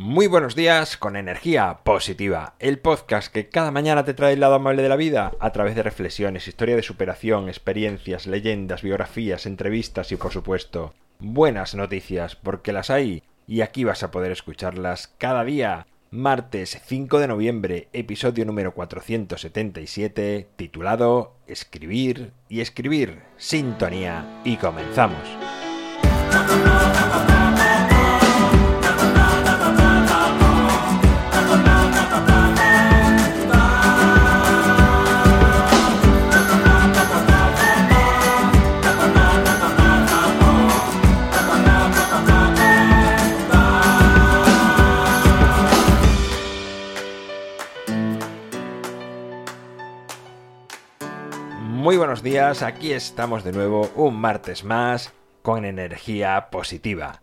Muy buenos días con energía positiva, el podcast que cada mañana te trae el lado amable de la vida a través de reflexiones, historia de superación, experiencias, leyendas, biografías, entrevistas y por supuesto buenas noticias porque las hay y aquí vas a poder escucharlas cada día. Martes 5 de noviembre, episodio número 477, titulado Escribir y escribir, sintonía y comenzamos. Muy buenos días, aquí estamos de nuevo un martes más con energía positiva.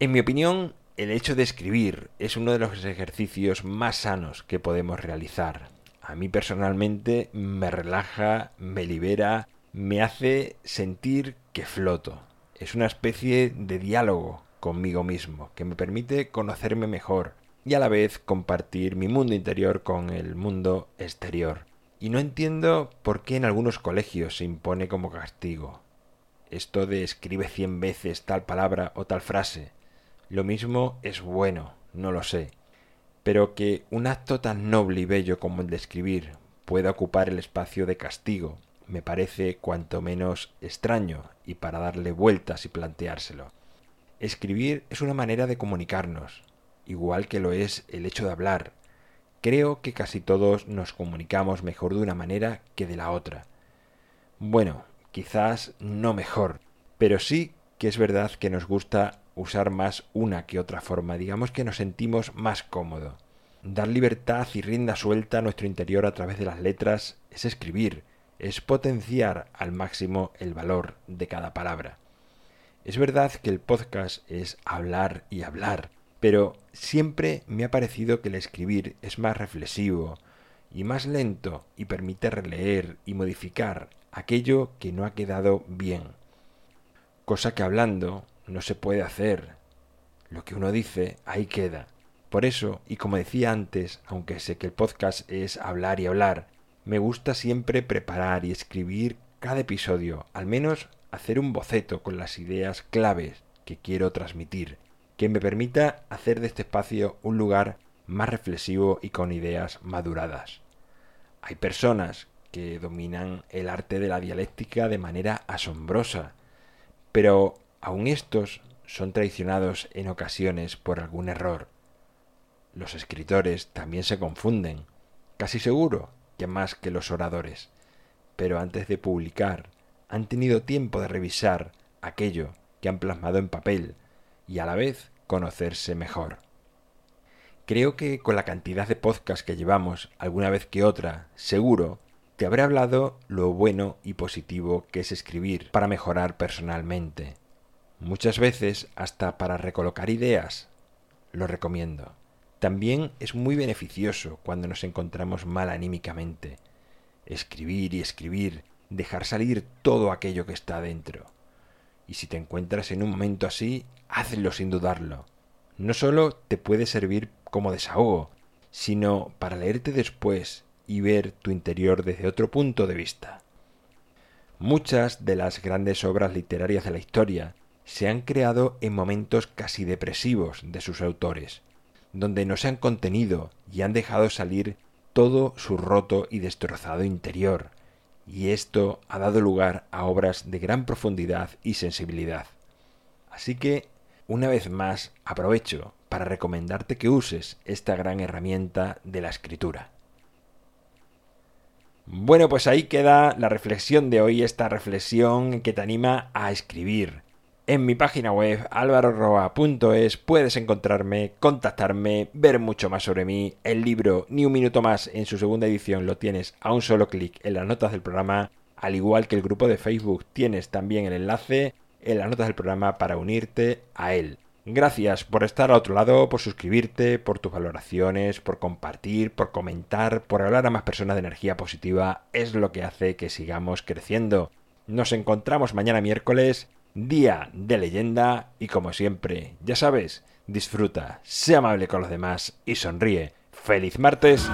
En mi opinión, el hecho de escribir es uno de los ejercicios más sanos que podemos realizar. A mí personalmente me relaja, me libera, me hace sentir que floto. Es una especie de diálogo conmigo mismo que me permite conocerme mejor y a la vez compartir mi mundo interior con el mundo exterior. Y no entiendo por qué en algunos colegios se impone como castigo. Esto de escribe cien veces tal palabra o tal frase. Lo mismo es bueno, no lo sé. Pero que un acto tan noble y bello como el de escribir pueda ocupar el espacio de castigo me parece cuanto menos extraño y para darle vueltas y planteárselo. Escribir es una manera de comunicarnos, igual que lo es el hecho de hablar, Creo que casi todos nos comunicamos mejor de una manera que de la otra. Bueno, quizás no mejor, pero sí que es verdad que nos gusta usar más una que otra forma, digamos que nos sentimos más cómodo. Dar libertad y rienda suelta a nuestro interior a través de las letras es escribir, es potenciar al máximo el valor de cada palabra. Es verdad que el podcast es hablar y hablar, pero siempre me ha parecido que el escribir es más reflexivo y más lento y permite releer y modificar aquello que no ha quedado bien. Cosa que hablando no se puede hacer. Lo que uno dice, ahí queda. Por eso, y como decía antes, aunque sé que el podcast es hablar y hablar, me gusta siempre preparar y escribir cada episodio, al menos hacer un boceto con las ideas claves que quiero transmitir que me permita hacer de este espacio un lugar más reflexivo y con ideas maduradas. Hay personas que dominan el arte de la dialéctica de manera asombrosa, pero aun estos son traicionados en ocasiones por algún error. Los escritores también se confunden, casi seguro que más que los oradores, pero antes de publicar han tenido tiempo de revisar aquello que han plasmado en papel y a la vez conocerse mejor. Creo que con la cantidad de podcasts que llevamos, alguna vez que otra, seguro, te habré hablado lo bueno y positivo que es escribir para mejorar personalmente. Muchas veces hasta para recolocar ideas. Lo recomiendo. También es muy beneficioso cuando nos encontramos mal anímicamente. Escribir y escribir, dejar salir todo aquello que está dentro. Y si te encuentras en un momento así, hazlo sin dudarlo. No solo te puede servir como desahogo, sino para leerte después y ver tu interior desde otro punto de vista. Muchas de las grandes obras literarias de la historia se han creado en momentos casi depresivos de sus autores, donde no se han contenido y han dejado salir todo su roto y destrozado interior, y esto ha dado lugar a obras de gran profundidad y sensibilidad. Así que una vez más, aprovecho para recomendarte que uses esta gran herramienta de la escritura. Bueno, pues ahí queda la reflexión de hoy, esta reflexión que te anima a escribir. En mi página web alvaroroa.es puedes encontrarme, contactarme, ver mucho más sobre mí. El libro Ni un minuto más en su segunda edición lo tienes a un solo clic en las notas del programa, al igual que el grupo de Facebook tienes también el enlace en las notas del programa para unirte a él. Gracias por estar al otro lado, por suscribirte, por tus valoraciones, por compartir, por comentar, por hablar a más personas de energía positiva. Es lo que hace que sigamos creciendo. Nos encontramos mañana miércoles, día de leyenda y como siempre, ya sabes, disfruta, sea amable con los demás y sonríe. ¡Feliz martes!